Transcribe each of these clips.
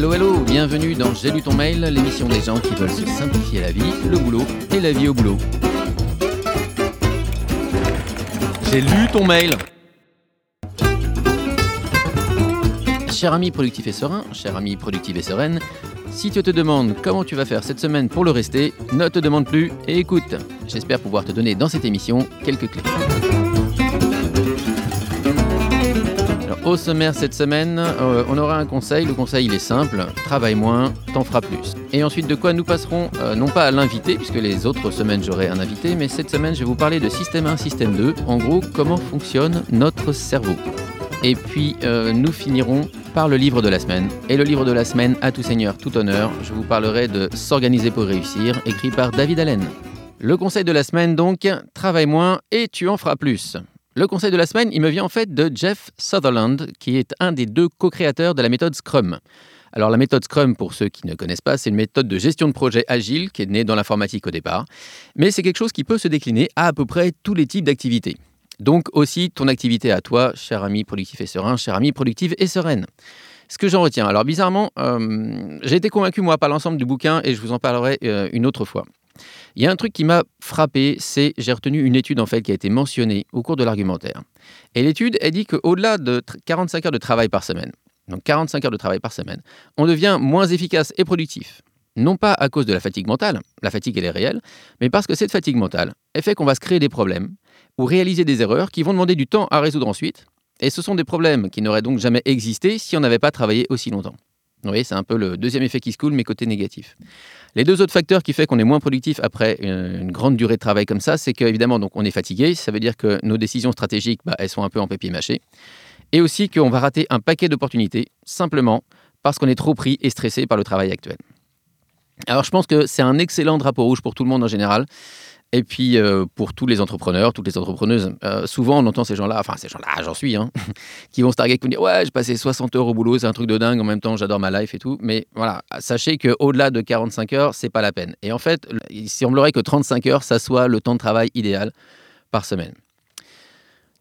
Hello, hello, bienvenue dans J'ai lu ton mail, l'émission des gens qui veulent se simplifier la vie, le boulot et la vie au boulot. J'ai lu ton mail. Cher ami productif et serein, cher ami productive et sereine, si tu te demandes comment tu vas faire cette semaine pour le rester, ne te demande plus et écoute. J'espère pouvoir te donner dans cette émission quelques clés. Au sommaire cette semaine, euh, on aura un conseil. Le conseil, il est simple travaille moins, t'en feras plus. Et ensuite, de quoi nous passerons euh, non pas à l'invité, puisque les autres semaines j'aurai un invité, mais cette semaine, je vais vous parler de système 1, système 2. En gros, comment fonctionne notre cerveau. Et puis, euh, nous finirons par le livre de la semaine. Et le livre de la semaine, à tout seigneur, tout honneur, je vous parlerai de S'organiser pour réussir, écrit par David Allen. Le conseil de la semaine donc, travaille moins et tu en feras plus. Le conseil de la semaine, il me vient en fait de Jeff Sutherland, qui est un des deux co-créateurs de la méthode Scrum. Alors la méthode Scrum, pour ceux qui ne connaissent pas, c'est une méthode de gestion de projet agile qui est née dans l'informatique au départ, mais c'est quelque chose qui peut se décliner à à peu près tous les types d'activités. Donc aussi ton activité à toi, cher ami productif et serein, cher ami productive et sereine. Ce que j'en retiens, alors bizarrement, euh, j'ai été convaincu moi par l'ensemble du bouquin et je vous en parlerai euh, une autre fois. Il y a un truc qui m'a frappé, c'est j'ai retenu une étude en fait qui a été mentionnée au cours de l'argumentaire. Et l'étude, elle dit qu'au-delà de 45 heures de travail par semaine, donc 45 heures de travail par semaine, on devient moins efficace et productif. Non pas à cause de la fatigue mentale, la fatigue elle est réelle, mais parce que cette fatigue mentale, elle fait qu'on va se créer des problèmes ou réaliser des erreurs qui vont demander du temps à résoudre ensuite. Et ce sont des problèmes qui n'auraient donc jamais existé si on n'avait pas travaillé aussi longtemps. Vous voyez, c'est un peu le deuxième effet qui se coule, mais côté négatif. Les deux autres facteurs qui font qu'on est moins productif après une, grande durée de travail comme ça, c'est qu'évidemment, on est fatigué, ça veut dire que nos décisions stratégiques, bah, elles sont un peu en papier mâché, et aussi qu'on va rater un paquet d'opportunités, simplement parce qu'on est trop pris et stressé par le travail actuel. Alors je pense que c'est un excellent drapeau rouge pour tout le monde en général. Et puis, euh, pour tous les entrepreneurs, toutes les entrepreneuses, euh, souvent on entend ces gens-là, enfin ces gens-là, j'en suis, hein, qui vont se targuer, qui vont dire Ouais, j'ai passé 60 heures au boulot, c'est un truc de dingue, en même temps j'adore ma life et tout. Mais voilà, sachez qu'au-delà de 45 heures, c'est pas la peine. Et en fait, il semblerait que 35 heures, ça soit le temps de travail idéal par semaine.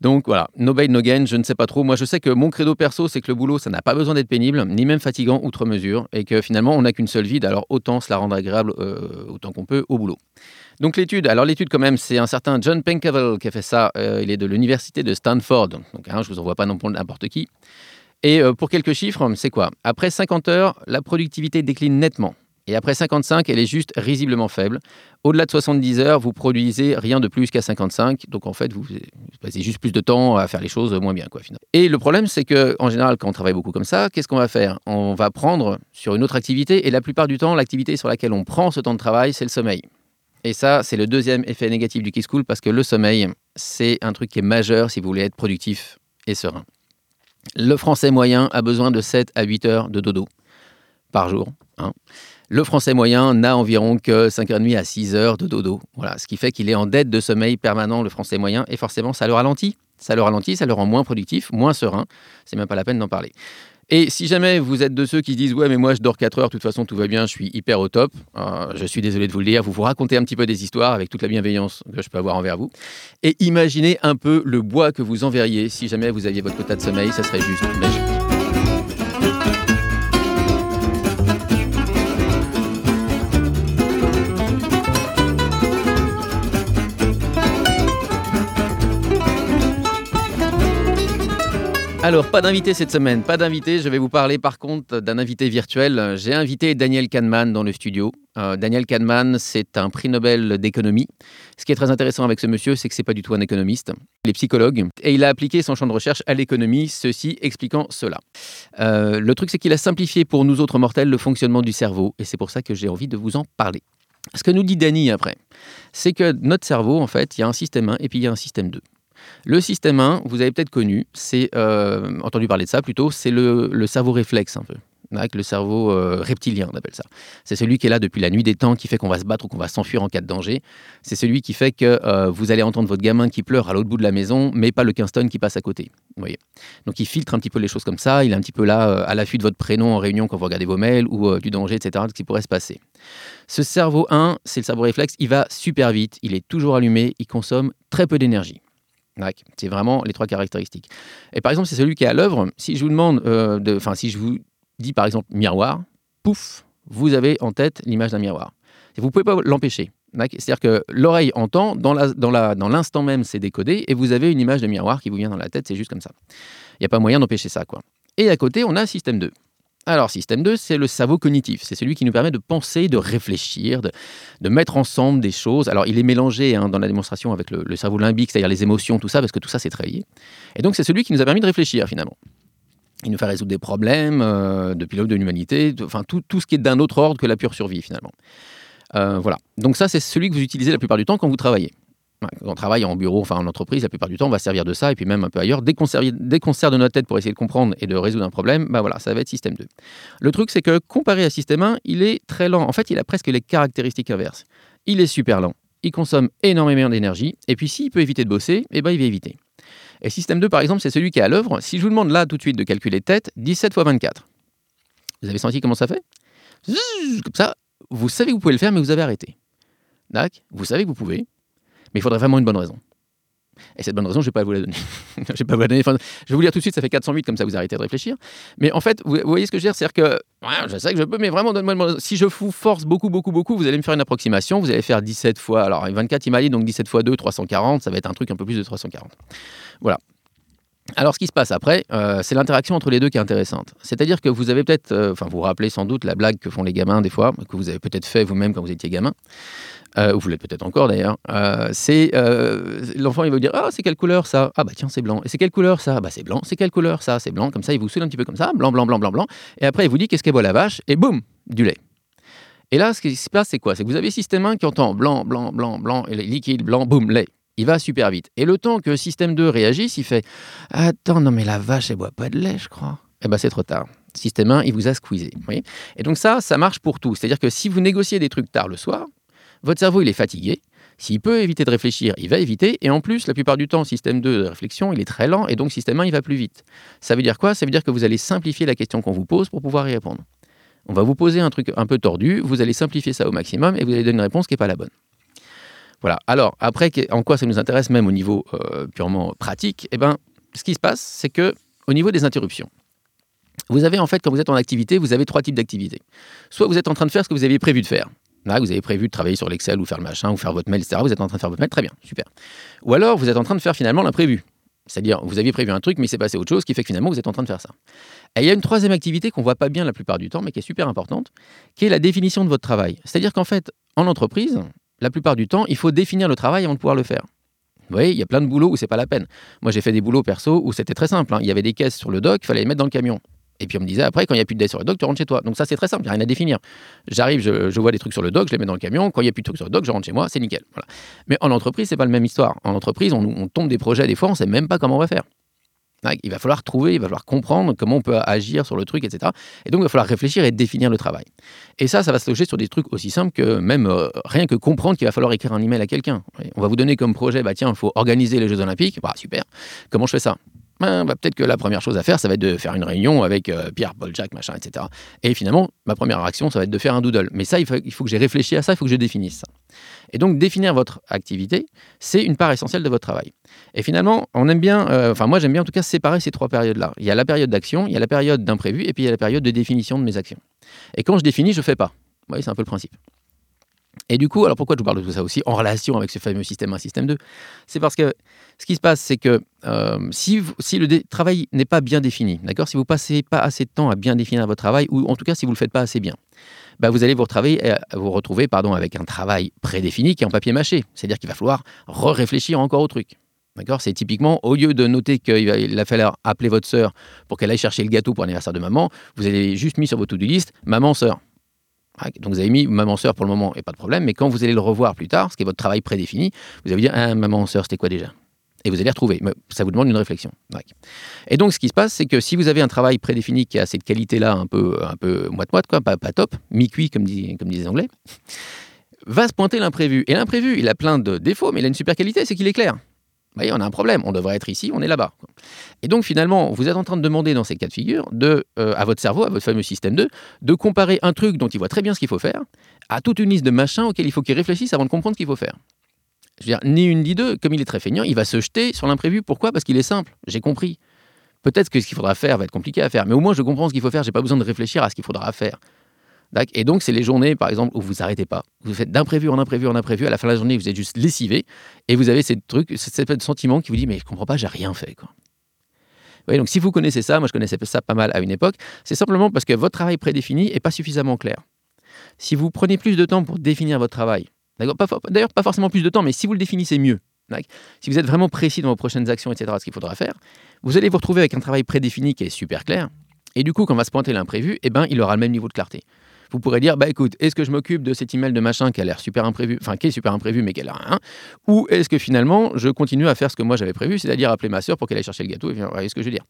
Donc voilà, no pain, no gain, je ne sais pas trop. Moi, je sais que mon credo perso, c'est que le boulot, ça n'a pas besoin d'être pénible, ni même fatigant outre mesure, et que finalement, on n'a qu'une seule vie, alors autant se la rendre agréable euh, autant qu'on peut au boulot. Donc l'étude, alors l'étude quand même, c'est un certain John Pencavel qui a fait ça. Euh, il est de l'université de Stanford, donc hein, je vous envoie pas non plus n'importe qui. Et euh, pour quelques chiffres, c'est quoi? Après 50 heures, la productivité décline nettement. Et après 55, elle est juste risiblement faible. Au-delà de 70 heures, vous produisez rien de plus qu'à 55. Donc en fait, vous, passez juste plus de temps à faire les choses moins bien. Quoi, finalement. Et le problème, c'est qu'en général, quand on travaille beaucoup comme ça, qu'est-ce qu'on va faire? On va prendre sur une autre activité. Et la plupart du temps, l'activité sur laquelle on prend ce temps de travail, c'est le sommeil. Et ça, c'est le deuxième effet négatif du Kiss School parce que le sommeil, c'est un truc qui est majeur si vous voulez être productif et serein. Le français moyen a besoin de 7 à 8 heures de dodo par jour. Hein. Le français moyen n'a environ que 5h30 à 6 heures de dodo. Voilà, ce qui fait qu'il est en dette de sommeil permanent, le français moyen, et forcément, ça le ralentit. Ça le ralentit, ça le rend moins productif, moins serein. C'est même pas la peine d'en parler. Et si jamais vous êtes de ceux qui disent ouais mais moi je dors 4 heures, de toute façon tout va bien, je suis hyper au top, euh, je suis désolé de vous le dire, vous vous racontez un petit peu des histoires avec toute la bienveillance que je peux avoir envers vous. Et imaginez un peu le bois que vous enverriez si jamais vous aviez votre quota de sommeil, ça serait juste. Alors, pas d'invité cette semaine, pas d'invité. Je vais vous parler par contre d'un invité virtuel. J'ai invité Daniel Kahneman dans le studio. Euh, Daniel Kahneman, c'est un prix Nobel d'économie. Ce qui est très intéressant avec ce monsieur, c'est que c'est pas du tout un économiste. Il est psychologue et il a appliqué son champ de recherche à l'économie, ceci expliquant cela. Euh, le truc, c'est qu'il a simplifié pour nous autres mortels le fonctionnement du cerveau et c'est pour ça que j'ai envie de vous en parler. Ce que nous dit Danny après, c'est que notre cerveau, en fait, il y a un système 1 et puis il y a un système 2. Le système 1, vous avez peut-être connu, c'est euh, entendu parler de ça plutôt, c'est le, cerveau réflexe un peu. Avec le cerveau euh, reptilien, on appelle ça. C'est celui qui est là depuis la nuit des temps, qui fait qu'on va se battre ou qu'on va s'enfuir en cas de danger. C'est celui qui fait que euh, vous allez entendre votre gamin qui pleure à l'autre bout de la maison, mais pas le Kingston qui passe à côté. Vous voyez Donc il filtre un petit peu les choses comme ça. Il est un petit peu là à l'affût de votre prénom en réunion quand vous regardez vos mails ou du danger, etc., ce qui pourrait se passer. Ce cerveau 1, c'est le cerveau réflexe. Il va super vite. Il est toujours allumé. Il consomme très peu d'énergie. C'est vraiment les trois caractéristiques. Et par exemple, c'est celui qui est à l'œuvre. Si je vous demande, euh, enfin, si je vous dis par exemple miroir, pouf, vous avez en tête l'image d'un miroir. Vous ne pouvez pas l'empêcher. C'est-à-dire que l'oreille entend, dans l'instant même, c'est décodé, et vous avez une image de miroir qui vous vient dans la tête, c'est juste comme ça. Il n'y a pas moyen d'empêcher ça. quoi. Et à côté, on a système 2. Alors, système 2, c'est le cerveau cognitif. C'est celui qui nous permet de penser, de réfléchir, de, mettre ensemble des choses. Alors, il est mélangé hein, dans la démonstration avec le, cerveau limbique, c'est-à-dire les émotions, tout ça, parce que tout ça, c'est très. Et donc, c'est celui qui nous a permis de réfléchir, finalement. Il nous fait résoudre des problèmes euh, de pilote de l'humanité, enfin, tout, tout ce qui est d'un autre ordre que la pure survie, finalement. Euh, voilà. Donc ça, c'est celui que vous utilisez la plupart du temps quand vous travaillez. Quand on travaille en bureau, enfin en entreprise, la plupart du temps, on va servir de ça, et puis même un peu ailleurs. Dès qu'on sert, de notre tête pour essayer de comprendre et de résoudre un problème, bah voilà, ça va être système 2. Le truc, c'est que comparé à système 1, il est très lent. En fait, il a presque les caractéristiques inverses. Il est super lent, il consomme énormément d'énergie, et puis s'il peut éviter de bosser, eh ben, il va éviter. Et système 2, par exemple, c'est celui qui est à l'œuvre. Si je vous demande là tout de suite de calculer tête, 17 fois 24. Vous avez senti comment ça fait? Comme ça, vous savez que vous pouvez le faire, mais vous avez arrêté. Vous savez que vous pouvez, mais il faudrait vraiment une bonne raison. Et cette bonne raison, je ne vais pas vous la donner. je, vais vous la donner. je vais vous dire tout de suite, ça fait 408, comme ça vous arrêtez de réfléchir. Mais en fait, vous, voyez ce que je veux dire C'est-à-dire que je sais que je peux, mais vraiment, donne-moi Si je vous force beaucoup, beaucoup, beaucoup, vous allez me faire une approximation. Vous allez faire 17 fois. Alors, 24, il m'a dit, donc 17 fois 2, 340. Ça va être un truc un peu plus de 340. Voilà. Alors, ce qui se passe après, euh, c'est l'interaction entre les deux qui est intéressante. C'est-à-dire que vous avez peut-être, euh, enfin, vous vous rappelez sans doute la blague que font les gamins des fois, que vous avez peut-être fait vous-même quand vous étiez gamin, euh, ou vous l'êtes peut-être encore d'ailleurs. c'est l'enfant, il va vous dire Ah, c'est quelle couleur ça? Ah, bah tiens, c'est blanc. Et c'est quelle couleur ça? Bah, c'est blanc. C'est quelle couleur ça? C'est blanc. Comme ça, il vous saoule un petit peu comme ça, blanc, blanc, blanc, blanc, blanc. Et après, il vous dit Qu'est-ce qu'elle boit la vache? Et boum, du lait. Et là, ce qui se passe, c'est quoi? C'est que vous avez système 1 qui entend blanc, blanc, blanc, blanc, et liquide, blanc, boum, lait il va super vite. Et le temps que système 2 réagisse, il fait Attends, non mais la vache, elle boit pas de lait, je crois. Eh bien, c'est trop tard. Système 1, il vous a squeezé. et donc ça, ça marche pour tout. C'est-à-dire que si vous négociez des trucs tard le soir, votre cerveau, il est fatigué. S'il peut éviter de réfléchir, il va éviter. Et en plus, la plupart du temps, système 2 de réflexion, il est très lent. Et donc, système 1, il va plus vite. Ça veut dire quoi? Ça veut dire que vous allez simplifier la question qu'on vous pose pour pouvoir y répondre. On va vous poser un truc un peu tordu, vous allez simplifier ça au maximum et vous allez donner une réponse qui n'est pas la bonne. Voilà. Alors, après, en quoi ça nous intéresse, même au niveau euh, purement pratique Eh ben, ce qui se passe, c'est que au niveau des interruptions, vous avez en fait, quand vous êtes en activité, vous avez trois types d'activités. Soit vous êtes en train de faire ce que vous aviez prévu de faire. Là, vous avez prévu de travailler sur l'Excel ou faire le machin ou faire votre mail, etc. Vous êtes en train de faire votre mail, très bien, super. Ou alors, vous êtes en train de faire finalement l'imprévu. C'est-à-dire, vous aviez prévu un truc, mais il s'est passé autre chose, qui fait que finalement, vous êtes en train de faire ça. Et il y a une troisième activité qu'on voit pas bien la plupart du temps, mais qui est super importante, qui est la définition de votre travail. C'est-à-dire qu'en fait, en entreprise, la plupart du temps, il faut définir le travail avant de pouvoir le faire. Vous voyez, il y a plein de boulots où c'est pas la peine. Moi, j'ai fait des boulots perso où c'était très simple. Hein. Il y avait des caisses sur le dock, il fallait les mettre dans le camion. Et puis on me disait après, quand il n'y a plus de caisses sur le dock, tu rentres chez toi. Donc ça, c'est très simple, il n'y a rien à définir. J'arrive, je, vois des trucs sur le dock, je les mets dans le camion. Quand il n'y a plus de trucs sur le dock, je rentre chez moi, c'est nickel. Mais en entreprise, c'est pas la même histoire. En entreprise, on, on tombe des projets, des fois, on ne sait même pas comment on va faire. Il va falloir trouver, il va falloir comprendre comment on peut agir sur le truc, etc. Et donc, il va falloir réfléchir et définir le travail. Et ça, ça va se loger sur des trucs aussi simples que même euh, rien que comprendre qu'il va falloir écrire un email à quelqu'un. On va vous donner comme projet, bah tiens, il faut organiser les Jeux Olympiques. Bah super. Comment je fais ça? Ben, bah, peut-être que la première chose à faire, ça va être de faire une réunion avec euh, Pierre, Paul, Jacques, machin, etc. Et finalement, ma première action, ça va être de faire un doodle. Mais ça, il faut, il faut que j'ai réfléchi à ça, il faut que je définisse ça. Et donc, définir votre activité, c'est une part essentielle de votre travail. Et finalement, on aime bien, euh, enfin, moi, j'aime bien en tout cas séparer ces trois périodes-là. Il y a la période d'action, il y a la période d'imprévu, et puis il y a la période de définition de mes actions. Et quand je définis, je fais pas. Vous voyez, c'est un peu le principe. Et du coup, alors pourquoi je vous parle de tout ça aussi en relation avec ce fameux système 1, système 2 C'est parce que ce qui se passe, c'est que euh, si, si, le travail n'est pas bien défini, d'accord? Si vous passez pas assez de temps à bien définir votre travail, ou en tout cas si vous ne le faites pas assez bien, bah vous allez vous, euh, vous retrouver pardon, avec un travail prédéfini qui est en papier mâché. C'est-à-dire qu'il va falloir réfléchir encore au truc. D'accord C'est typiquement, au lieu de noter qu'il va falloir appeler votre sœur pour qu'elle aille chercher le gâteau pour l'anniversaire de maman, vous avez juste mis sur votre to-do list maman, sœur. Ah, donc vous avez mis maman sœur pour le moment et pas de problème, mais quand vous allez le revoir plus tard, ce qui est votre travail prédéfini, vous allez dire ah, maman sœur c'était quoi déjà? Et vous allez retrouver. Ça vous demande une réflexion. Et donc, ce qui se passe, c'est que si vous avez un travail prédéfini qui a cette qualité-là, un peu, un peu moite-moite, quoi, pas, pas top, mi-cuit, comme, comme disent les Anglais, va se pointer l'imprévu. Et l'imprévu, il a plein de défauts, mais il a une super qualité, c'est qu'il est clair voyez, on a un problème, on devrait être ici, on est là-bas. Et donc finalement, vous êtes en train de demander dans ces cas de figure euh, à votre cerveau, à votre fameux système 2, de comparer un truc dont il voit très bien ce qu'il faut faire à toute une liste de machins auxquels il faut qu'il réfléchisse avant de comprendre ce qu'il faut faire. Je veux dire, ni une ni deux, comme il est très feignant, il va se jeter sur l'imprévu. Pourquoi? Parce qu'il est simple, j'ai compris. Peut-être que ce qu'il faudra faire va être compliqué à faire, mais au moins je comprends ce qu'il faut faire, j'ai pas besoin de réfléchir à ce qu'il faudra faire. Et donc, c'est les journées, par exemple, où vous arrêtez pas. Vous faites d'imprévu en imprévu en imprévu. À la fin de la journée, vous êtes juste lessivé. Et vous avez ces trucs, cette sentiment qui vous dit Mais je comprends pas, j'ai rien fait. Quoi. donc si vous connaissez ça, moi je connaissais ça pas mal à une époque, c'est simplement parce que votre travail prédéfini n'est pas suffisamment clair. Si vous prenez plus de temps pour définir votre travail, d'ailleurs pas forcément plus de temps, mais si vous le définissez mieux, si vous êtes vraiment précis dans vos prochaines actions, etc., ce qu'il faudra faire, vous allez vous retrouver avec un travail prédéfini qui est super clair. Et du coup, quand va se pointer l'imprévu, eh ben, il aura le même niveau de clarté vous pourrez dire, bah écoute, est-ce que je m'occupe de cet email de machin qui a l'air super imprévu, enfin qui est super imprévu mais qui a rien, ou est-ce que finalement je continue à faire ce que moi j'avais prévu, c'est-à-dire appeler ma soeur pour qu'elle aille chercher le gâteau, et vous voyez ce que je veux dire?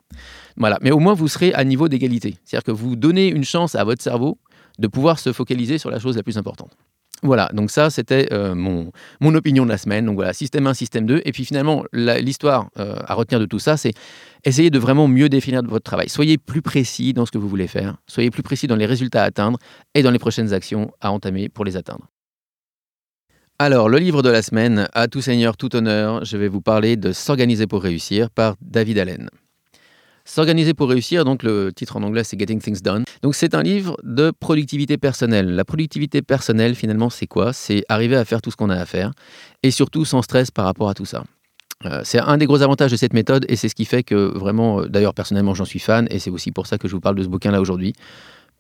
Voilà, mais au moins vous serez à niveau d'égalité, c'est-à-dire que vous donnez une chance à votre cerveau de pouvoir se focaliser sur la chose la plus importante. Voilà, donc ça c'était euh, mon, opinion de la semaine. Donc voilà, système 1, système 2. Et puis finalement, l'histoire euh, à retenir de tout ça, c'est essayer de vraiment mieux définir votre travail. Soyez plus précis dans ce que vous voulez faire, soyez plus précis dans les résultats à atteindre et dans les prochaines actions à entamer pour les atteindre. Alors, le livre de la semaine, à tout seigneur, tout honneur, je vais vous parler de S'organiser pour réussir par David Allen. S'organiser pour réussir, donc le titre en anglais c'est Getting Things Done. Donc c'est un livre de productivité personnelle. La productivité personnelle finalement c'est quoi? C'est arriver à faire tout ce qu'on a à faire et surtout sans stress par rapport à tout ça. Euh, c'est un des gros avantages de cette méthode et c'est ce qui fait que vraiment, euh, d'ailleurs personnellement j'en suis fan et c'est aussi pour ça que je vous parle de ce bouquin là aujourd'hui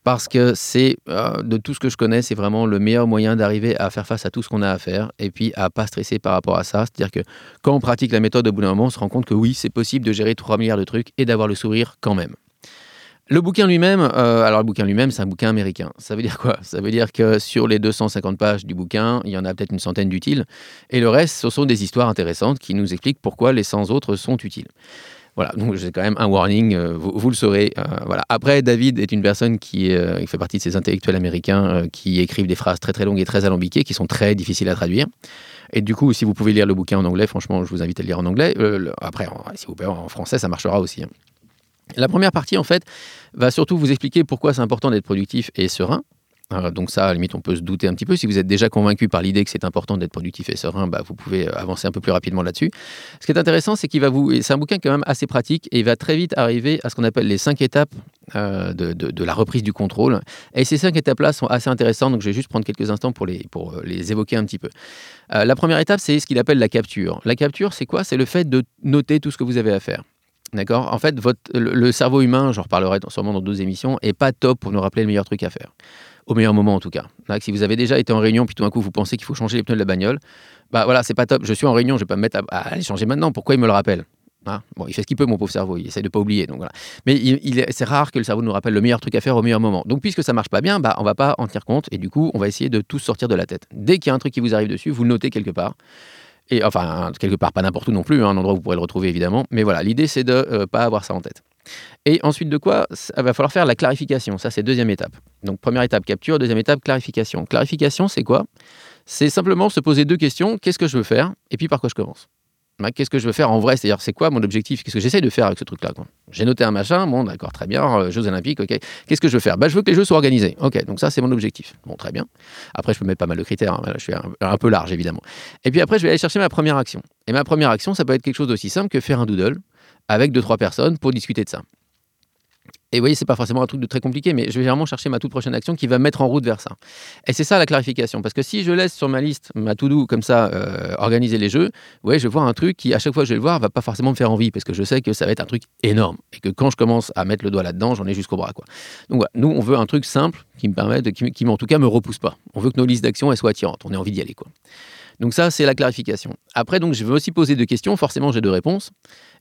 parce que c'est, euh, de tout ce que je connais, c'est vraiment le meilleur moyen d'arriver à faire face à tout ce qu'on a à faire et puis à pas stresser par rapport à ça. C'est-à-dire que quand on pratique la méthode, au bout d'un moment, on se rend compte que oui, c'est possible de gérer 3 milliards de trucs et d'avoir le sourire quand même. Le bouquin lui-même, euh, alors le bouquin lui-même, c'est un bouquin américain. Ça veut dire quoi? Ça veut dire que sur les 250 pages du bouquin, il y en a peut-être une centaine d'utiles, et le reste, ce sont des histoires intéressantes qui nous expliquent pourquoi les 100 autres sont utiles. Voilà, donc c'est quand même un warning, euh, vous, le saurez. Euh, voilà. Après, David est une personne qui, euh, fait partie de ces intellectuels américains qui écrivent des phrases très très longues et très alambiquées, qui sont très difficiles à traduire. Et du coup, si vous pouvez lire le bouquin en anglais, franchement, je vous invite à le lire en anglais. après, si vous pouvez en français, ça marchera aussi. Hein. La première partie, en fait, va surtout vous expliquer pourquoi c'est important d'être productif et serein. Euh, donc ça, à la limite, on peut se douter un petit peu. Si vous êtes déjà convaincu par l'idée que c'est important d'être productif et serein, bah, vous pouvez euh, avancer un peu plus rapidement là-dessus. Ce qui est intéressant, c'est qu'il va vous, c'est un bouquin quand même assez pratique et il va très vite arriver à ce qu'on appelle les cinq étapes euh, de, la reprise du contrôle. Et ces cinq étapes-là sont assez intéressantes, donc je vais juste prendre quelques instants pour les, pour les évoquer un petit peu. la première étape, c'est ce qu'il appelle la capture. La capture, c'est quoi? C'est le fait de noter tout ce que vous avez à faire. D'accord? En fait, votre, le, cerveau humain, j'en reparlerai sûrement dans d'autres émissions, est pas top pour nous rappeler le meilleur truc à faire au meilleur moment en tout cas. si vous avez déjà été en réunion, puis tout d'un coup vous pensez qu'il faut changer les pneus de la bagnole, bah voilà, c'est pas top. Je suis en réunion, je vais pas me mettre à, aller changer maintenant. Pourquoi il me le rappelle? Hein? Bon, il fait ce qu'il peut, mon pauvre cerveau. Il essaie de pas oublier. Donc voilà. Mais il, c'est rare que le cerveau nous rappelle le meilleur truc à faire au meilleur moment. Donc puisque ça marche pas bien, bah on va pas en tenir compte et du coup on va essayer de tout sortir de la tête. Dès qu'il y a un truc qui vous arrive dessus, vous le notez quelque part. Et enfin, quelque part, pas n'importe où non plus, hein, un endroit où vous pourrez le retrouver évidemment. Mais voilà, l'idée c'est de euh, pas avoir ça en tête. Et ensuite de quoi Il va falloir faire la clarification. Ça, c'est deuxième étape. Donc première étape capture, deuxième étape clarification. Clarification, c'est quoi? C'est simplement se poser deux questions. Qu'est-ce que je veux faire? Et puis par quoi je commence? Bah, Qu'est-ce que je veux faire en vrai? C'est-à-dire, c'est quoi mon objectif? Qu'est-ce que j'essaie de faire avec ce truc-là J'ai noté un machin, bon, d'accord, très bien, euh, Jeux Olympiques, ok. Qu'est-ce que je veux faire? Bah, Je veux que les Jeux soient organisés. Ok, donc ça, c'est mon objectif. Bon, très bien. Après, je peux mettre pas mal de critères. Hein. Je suis un, peu large, évidemment. Et puis après, je vais aller chercher ma première action. Et ma première action, ça peut être quelque chose d'aussi simple que faire un doodle avec deux, trois personnes pour discuter de ça. Et vous voyez, c'est pas forcément un truc de très compliqué, mais je vais vraiment chercher ma toute prochaine action qui va mettre en route vers ça. Et c'est ça la clarification, parce que si je laisse sur ma liste ma to-do comme ça, euh, organiser les jeux, ouais, je vais voir un truc qui, à chaque fois que je vais le voir, va pas forcément me faire envie, parce que je sais que ça va être un truc énorme, et que quand je commence à mettre le doigt là-dedans, j'en ai jusqu'au bras. Quoi. Donc voilà, nous, on veut un truc simple qui me permet, de, qui, qui en tout cas me repousse pas. On veut que nos listes d'actions soient attirantes, on ait envie d'y aller. Quoi. Donc ça, c'est la clarification. Après, je veux aussi poser deux questions. Forcément, j'ai deux réponses.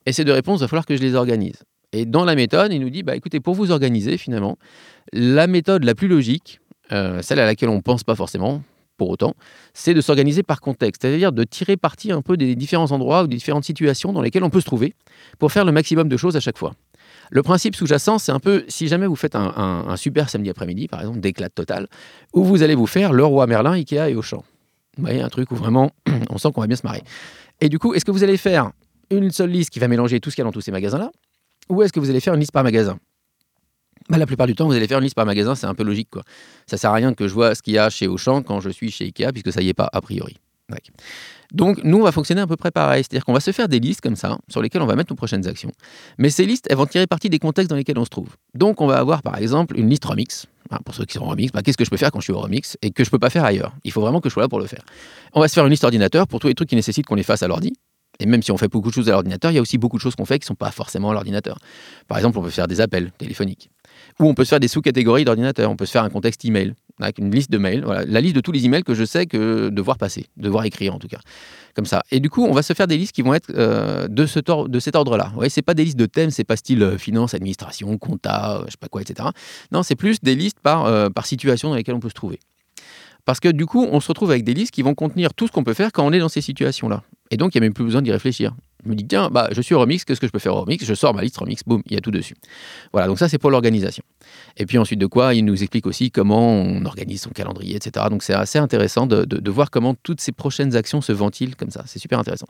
Et ces deux réponses, il va falloir que je les organise. Et dans la méthode, il nous dit, bah, écoutez, pour vous organiser, finalement, la méthode la plus logique, euh, celle à laquelle on ne pense pas forcément, pour autant, c'est de s'organiser par contexte, c'est-à-dire de tirer parti un peu des différents endroits ou des différentes situations dans lesquelles on peut se trouver pour faire le maximum de choses à chaque fois. Le principe sous-jacent, c'est un peu, si jamais vous faites un, super samedi après-midi, par exemple, d'éclat total, où vous allez vous faire le roi Merlin, Ikea et Auchan. Vous voyez, un truc où vraiment, on sent qu'on va bien se marrer. Et du coup, est-ce que vous allez faire une seule liste qui va mélanger tout ce qu'il y a dans tous ces magasins-là Ou est-ce que vous allez faire une liste par magasin? Bah, la plupart du temps, vous allez faire une liste par magasin, c'est un peu logique. Quoi. Ça sert à rien que je vois ce qu'il y a chez Auchan quand je suis chez Ikea, puisque ça y est pas, a priori. Donc, nous, on va fonctionner à peu près pareil. C'est-à-dire qu'on va se faire des listes comme ça, sur lesquelles on va mettre nos prochaines actions. Mais ces listes, elles vont tirer parti des contextes dans lesquels on se trouve. Donc, on va avoir, par exemple, une liste remix. pour ceux qui sont remix, bah, qu'est-ce que je peux faire quand je suis au remix et que je ne peux pas faire ailleurs? Il faut vraiment que je sois là pour le faire. On va se faire une liste ordinateur pour tous les trucs qui nécessitent qu'on les fasse à l'ordi. Et même si on fait beaucoup de choses à l'ordinateur, il y a aussi beaucoup de choses qu'on fait qui ne sont pas forcément à l'ordinateur. Par exemple, on peut faire des appels téléphoniques. Ou on peut se faire des sous-catégories d'ordinateur. On peut se faire un contexte email, avec une liste de mails. Voilà, la liste de tous les emails que je sais que devoir passer, devoir écrire en tout cas. Comme ça. Et du coup, on va se faire des listes qui vont être euh, de, ce de cet ordre-là. Ce c'est pas des listes de thèmes, c'est pas style euh, finance, administration, compta, euh, je sais pas quoi, etc. Non, c'est plus des listes par, par situation dans lesquelles on peut se trouver. Parce que du coup, on se retrouve avec des listes qui vont contenir tout ce qu'on peut faire quand on est dans ces situations-là. Et donc, il n'y a même plus besoin d'y réfléchir. Me dis, tiens, bah, je suis au remix, qu'est-ce que je peux faire au remix? Je sors ma liste remix, boum, il y a tout dessus. Voilà, donc ça, c'est pour l'organisation. Et puis ensuite de quoi, il nous explique aussi comment on organise son calendrier, etc. Donc c'est assez intéressant de, de, voir comment toutes ces prochaines actions se ventilent comme ça. C'est super intéressant.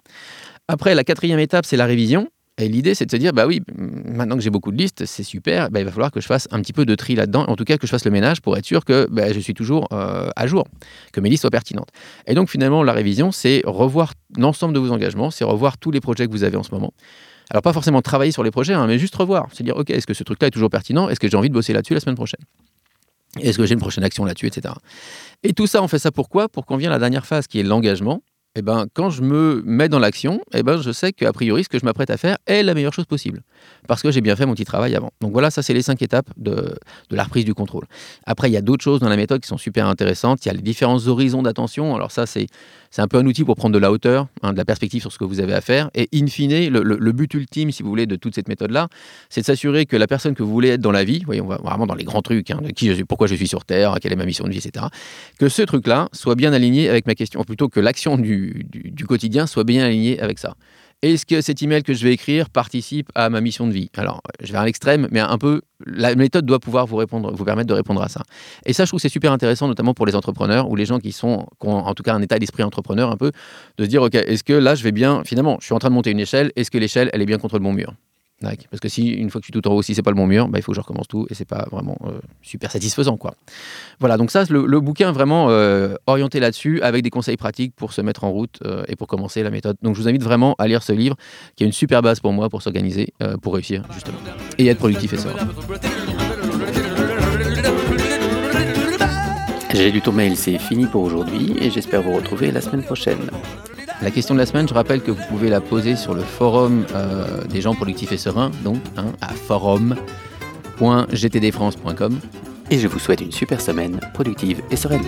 Après, la quatrième étape, c'est la révision. Et l'idée, c'est de se dire, bah oui, maintenant que j'ai beaucoup de listes, c'est super, bah, il va falloir que je fasse un petit peu de tri là-dedans, en tout cas que je fasse le ménage pour être sûr que bah, je suis toujours euh, à jour, que mes listes soient pertinentes. Et donc finalement, la révision, c'est revoir l'ensemble de vos engagements, c'est revoir tous les projets que vous avez en ce moment. Alors pas forcément travailler sur les projets, hein, mais juste revoir, se dire, ok, est-ce que ce truc-là est toujours pertinent Est-ce que j'ai envie de bosser là-dessus la semaine prochaine? Est-ce que j'ai une prochaine action là-dessus, etc. Et tout ça, on fait ça pourquoi? Pour qu'on vienne à la dernière phase qui est l'engagement. Eh ben, quand je me mets dans l'action, eh ben, je sais qu'a priori, ce que je m'apprête à faire est la meilleure chose possible. Parce que j'ai bien fait mon petit travail avant. Donc voilà, ça, c'est les cinq étapes de, la reprise du contrôle. Après, il y a d'autres choses dans la méthode qui sont super intéressantes. Il y a les différents horizons d'attention. Alors ça, c'est c'est un peu un outil pour prendre de la hauteur, hein, de la perspective sur ce que vous avez à faire. Et in fine, le, but ultime, si vous voulez, de toute cette méthode-là, c'est de s'assurer que la personne que vous voulez être dans la vie, voyez, on va vraiment dans les grands trucs, hein, pourquoi je suis sur Terre, quelle est ma mission de vie, etc., que ce truc-là soit bien aligné avec ma question, plutôt que l'action du, du quotidien soit bien alignée avec ça. Est-ce que cet email que je vais écrire participe à ma mission de vie? Alors, je vais à l'extrême, mais un peu, la méthode doit pouvoir vous, répondre, vous permettre de répondre à ça. Et ça, je trouve que c'est super intéressant, notamment pour les entrepreneurs ou les gens qui, sont, qui ont en tout cas un état d'esprit entrepreneur un peu, de se dire, OK, est-ce que là, je vais bien, finalement, je suis en train de monter une échelle, est-ce que l'échelle, elle est bien contre le bon mur? Parce que si une fois que je suis tout en haut, si c'est pas le bon mur, bah, il faut que je recommence tout et c'est pas vraiment euh, super satisfaisant quoi. Voilà, donc ça, le, le bouquin vraiment euh, orienté là-dessus avec des conseils pratiques pour se mettre en route euh, et pour commencer la méthode. Donc je vous invite vraiment à lire ce livre qui est une super base pour moi pour s'organiser, pour réussir justement et être productif et serein. J'ai lu ton mail, c'est fini pour aujourd'hui et j'espère vous retrouver la semaine prochaine. La question de la semaine, je rappelle que vous pouvez la poser sur le forum euh, des gens productifs et sereins, donc hein, à forum.gtdfrance.com. Et je vous souhaite une super semaine productive et sereine.